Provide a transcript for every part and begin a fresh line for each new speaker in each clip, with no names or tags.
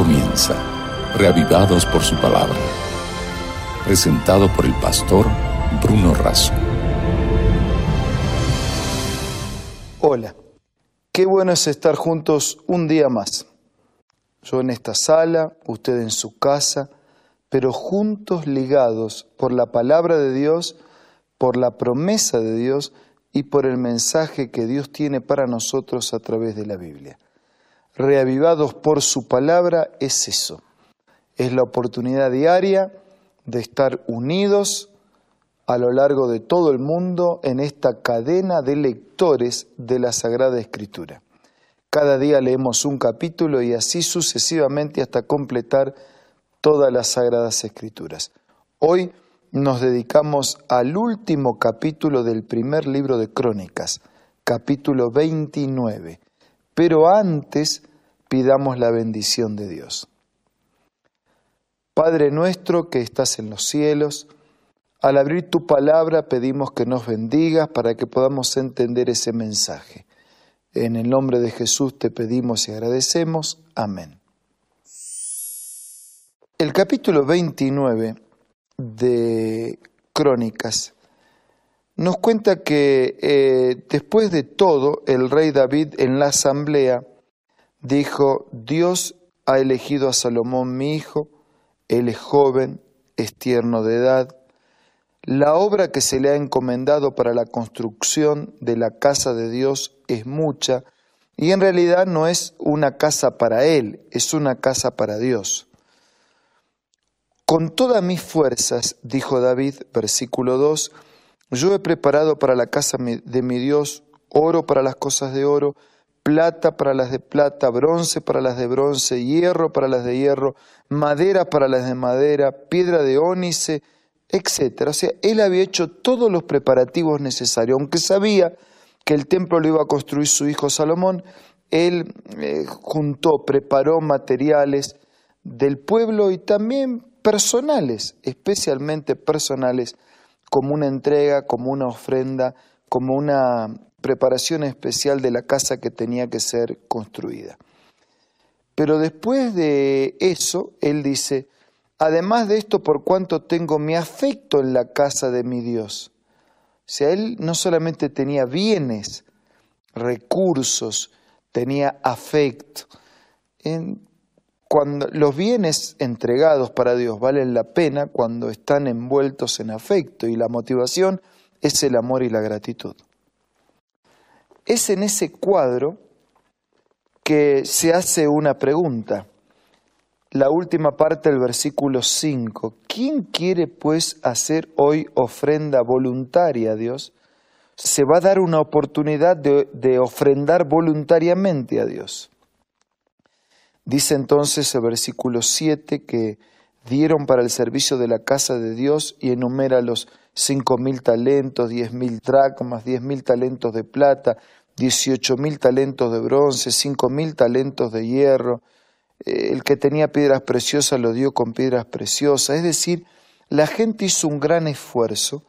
comienza, reavivados por su palabra. Presentado por el pastor Bruno Razo.
Hola, qué bueno es estar juntos un día más. Yo en esta sala, usted en su casa, pero juntos ligados por la palabra de Dios, por la promesa de Dios y por el mensaje que Dios tiene para nosotros a través de la Biblia reavivados por su palabra, es eso. Es la oportunidad diaria de estar unidos a lo largo de todo el mundo en esta cadena de lectores de la Sagrada Escritura. Cada día leemos un capítulo y así sucesivamente hasta completar todas las Sagradas Escrituras. Hoy nos dedicamos al último capítulo del primer libro de Crónicas, capítulo 29. Pero antes pidamos la bendición de Dios. Padre nuestro que estás en los cielos, al abrir tu palabra pedimos que nos bendigas para que podamos entender ese mensaje. En el nombre de Jesús te pedimos y agradecemos. Amén. El capítulo 29 de Crónicas nos cuenta que eh, después de todo el rey David en la asamblea dijo, Dios ha elegido a Salomón mi hijo, él es joven, es tierno de edad. La obra que se le ha encomendado para la construcción de la casa de Dios es mucha y en realidad no es una casa para él, es una casa para Dios. Con todas mis fuerzas, dijo David, versículo 2, yo he preparado para la casa de mi Dios oro para las cosas de oro, plata para las de plata, bronce para las de bronce, hierro para las de hierro, madera para las de madera, piedra de ónice, etc. O sea, él había hecho todos los preparativos necesarios, aunque sabía que el templo lo iba a construir su hijo Salomón, él eh, juntó, preparó materiales del pueblo y también personales, especialmente personales, como una entrega, como una ofrenda, como una preparación especial de la casa que tenía que ser construida. Pero después de eso, él dice, además de esto, por cuanto tengo mi afecto en la casa de mi Dios. O sea, él no solamente tenía bienes, recursos, tenía afecto. Cuando los bienes entregados para Dios valen la pena cuando están envueltos en afecto y la motivación es el amor y la gratitud. Es en ese cuadro que se hace una pregunta. La última parte del versículo 5. ¿Quién quiere pues hacer hoy ofrenda voluntaria a Dios? Se va a dar una oportunidad de, de ofrendar voluntariamente a Dios. Dice entonces el versículo 7 que dieron para el servicio de la casa de Dios y enumera los cinco mil talentos, diez mil dracmas, diez mil talentos de plata, dieciocho mil talentos de bronce, cinco mil talentos de hierro. Eh, el que tenía piedras preciosas lo dio con piedras preciosas. Es decir, la gente hizo un gran esfuerzo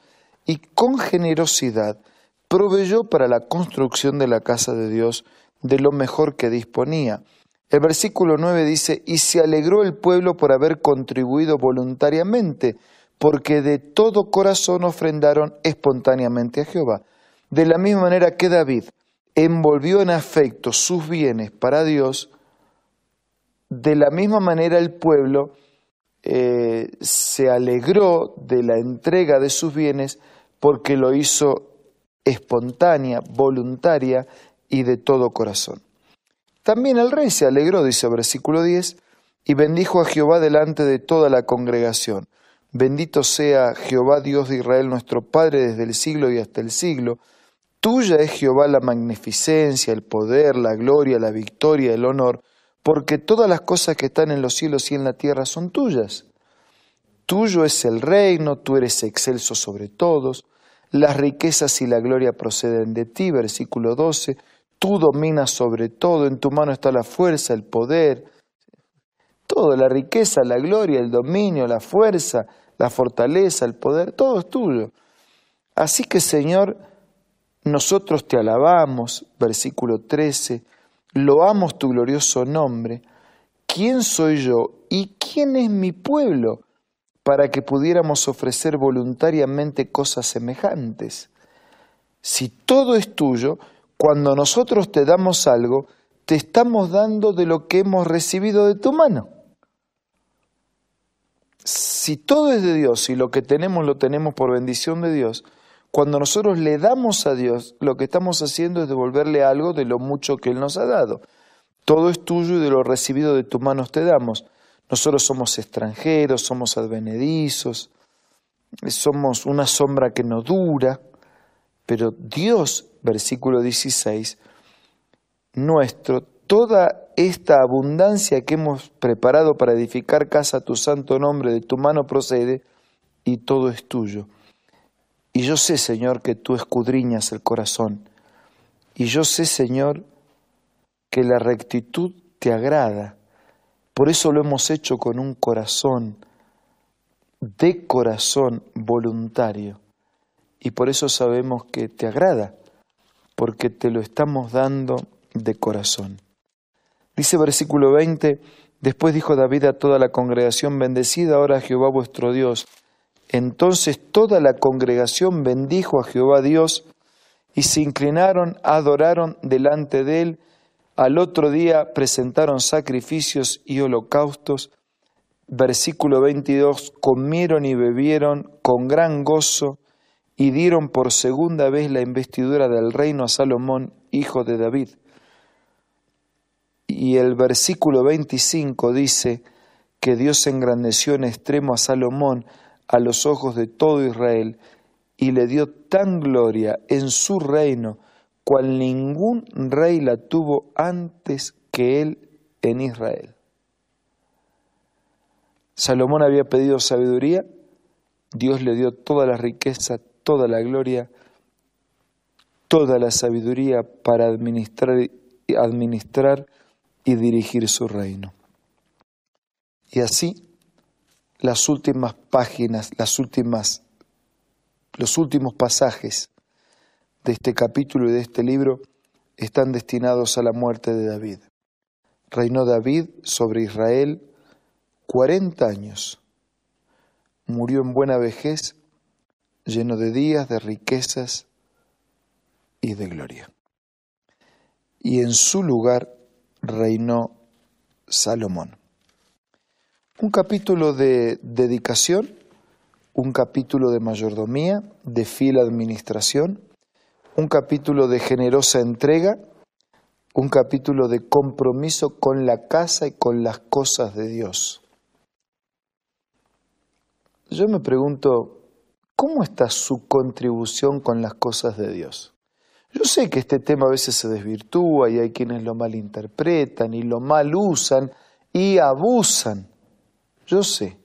y con generosidad proveyó para la construcción de la casa de Dios de lo mejor que disponía. El versículo 9 dice, y se alegró el pueblo por haber contribuido voluntariamente, porque de todo corazón ofrendaron espontáneamente a Jehová. De la misma manera que David envolvió en afecto sus bienes para Dios, de la misma manera el pueblo eh, se alegró de la entrega de sus bienes porque lo hizo espontánea, voluntaria y de todo corazón. También el rey se alegró, dice versículo 10, y bendijo a Jehová delante de toda la congregación. Bendito sea Jehová Dios de Israel, nuestro Padre, desde el siglo y hasta el siglo. Tuya es Jehová la magnificencia, el poder, la gloria, la victoria, el honor, porque todas las cosas que están en los cielos y en la tierra son tuyas. Tuyo es el reino, tú eres excelso sobre todos, las riquezas y la gloria proceden de ti, versículo 12 Tú dominas sobre todo, en tu mano está la fuerza, el poder, todo, la riqueza, la gloria, el dominio, la fuerza, la fortaleza, el poder, todo es tuyo. Así que Señor, nosotros te alabamos, versículo 13, loamos tu glorioso nombre. ¿quién soy yo y quién es mi pueblo para que pudiéramos ofrecer voluntariamente cosas semejantes? Si todo es tuyo, cuando nosotros te damos algo, te estamos dando de lo que hemos recibido de tu mano. Si todo es de Dios y lo que tenemos lo tenemos por bendición de Dios, cuando nosotros le damos a Dios, lo que estamos haciendo es devolverle algo de lo mucho que Él nos ha dado. Todo es tuyo y de lo recibido de tus manos te damos. Nosotros somos extranjeros, somos advenedizos, somos una sombra que no dura, pero Dios, versículo 16, nuestro, toda esta abundancia que hemos preparado para edificar casa a tu santo nombre, de tu mano procede, y todo es tuyo. Y yo sé, Señor, que tú escudriñas el corazón. Y yo sé, Señor, que la rectitud te agrada. Por eso lo hemos hecho con un corazón, de corazón voluntario. Y por eso sabemos que te agrada, porque te lo estamos dando de corazón. Dice versículo 20, después dijo David a toda la congregación, bendecida ahora Jehová vuestro Dios. Entonces toda la congregación bendijo a Jehová Dios y se inclinaron, adoraron delante de él. Al otro día presentaron sacrificios y holocaustos. Versículo 22, comieron y bebieron con gran gozo y dieron por segunda vez la investidura del reino a Salomón, hijo de David. Y el versículo 25 dice que Dios engrandeció en extremo a Salomón a los ojos de todo Israel y le dio tan gloria en su reino cual ningún rey la tuvo antes que él en Israel. Salomón había pedido sabiduría, Dios le dio toda la riqueza, toda la gloria, toda la sabiduría para administrar, administrar y dirigir su reino. Y así, las últimas páginas, las últimas, los últimos pasajes de este capítulo y de este libro están destinados a la muerte de David. Reinó David sobre Israel cuarenta años. Murió en buena vejez, lleno de días, de riquezas y de gloria. Y en su lugar reinó Salomón. Un capítulo de dedicación, un capítulo de mayordomía, de fiel administración, un capítulo de generosa entrega, un capítulo de compromiso con la casa y con las cosas de Dios. Yo me pregunto, ¿cómo está su contribución con las cosas de Dios? Yo sé que este tema a veces se desvirtúa y hay quienes lo malinterpretan y lo mal usan y abusan. Yo sé.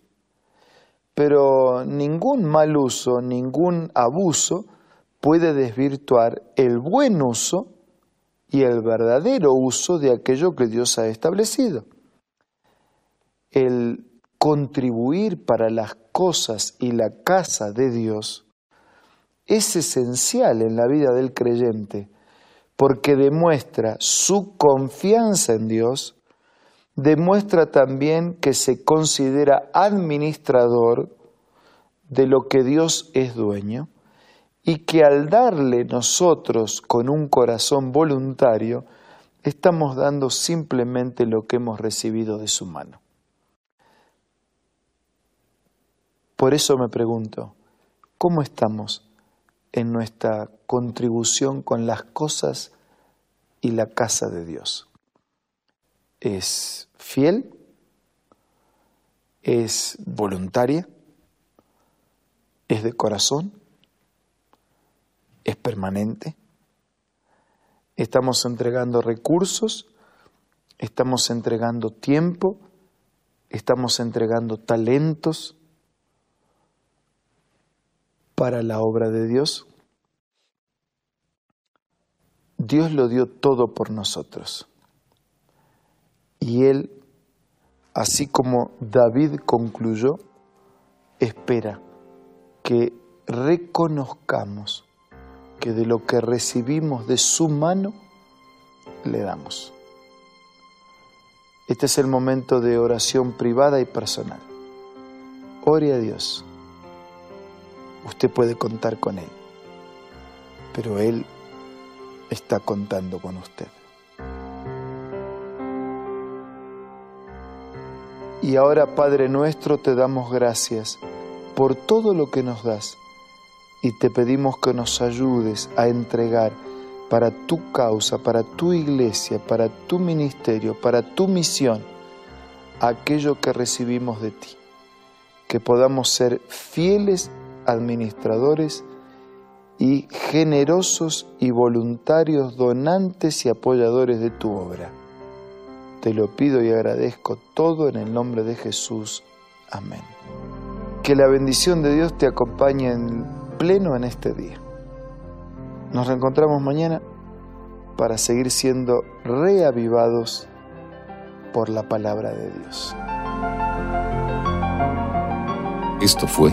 Pero ningún mal uso, ningún abuso puede desvirtuar el buen uso y el verdadero uso de aquello que Dios ha establecido. El contribuir para las cosas y la casa de Dios es esencial en la vida del creyente porque demuestra su confianza en Dios, demuestra también que se considera administrador de lo que Dios es dueño y que al darle nosotros con un corazón voluntario, estamos dando simplemente lo que hemos recibido de su mano. Por eso me pregunto, ¿cómo estamos en nuestra contribución con las cosas y la casa de Dios. ¿Es fiel? ¿Es voluntaria? ¿Es de corazón? ¿Es permanente? ¿Estamos entregando recursos? ¿Estamos entregando tiempo? ¿Estamos entregando talentos? Para la obra de Dios? Dios lo dio todo por nosotros. Y Él, así como David concluyó, espera que reconozcamos que de lo que recibimos de su mano, le damos. Este es el momento de oración privada y personal. Ore a Dios. Usted puede contar con Él, pero Él está contando con usted. Y ahora, Padre nuestro, te damos gracias por todo lo que nos das y te pedimos que nos ayudes a entregar para tu causa, para tu iglesia, para tu ministerio, para tu misión, aquello que recibimos de ti. Que podamos ser fieles administradores y generosos y voluntarios donantes y apoyadores de tu obra. Te lo pido y agradezco todo en el nombre de Jesús. Amén. Que la bendición de Dios te acompañe en pleno en este día. Nos reencontramos mañana para seguir siendo reavivados por la palabra de Dios.
Esto fue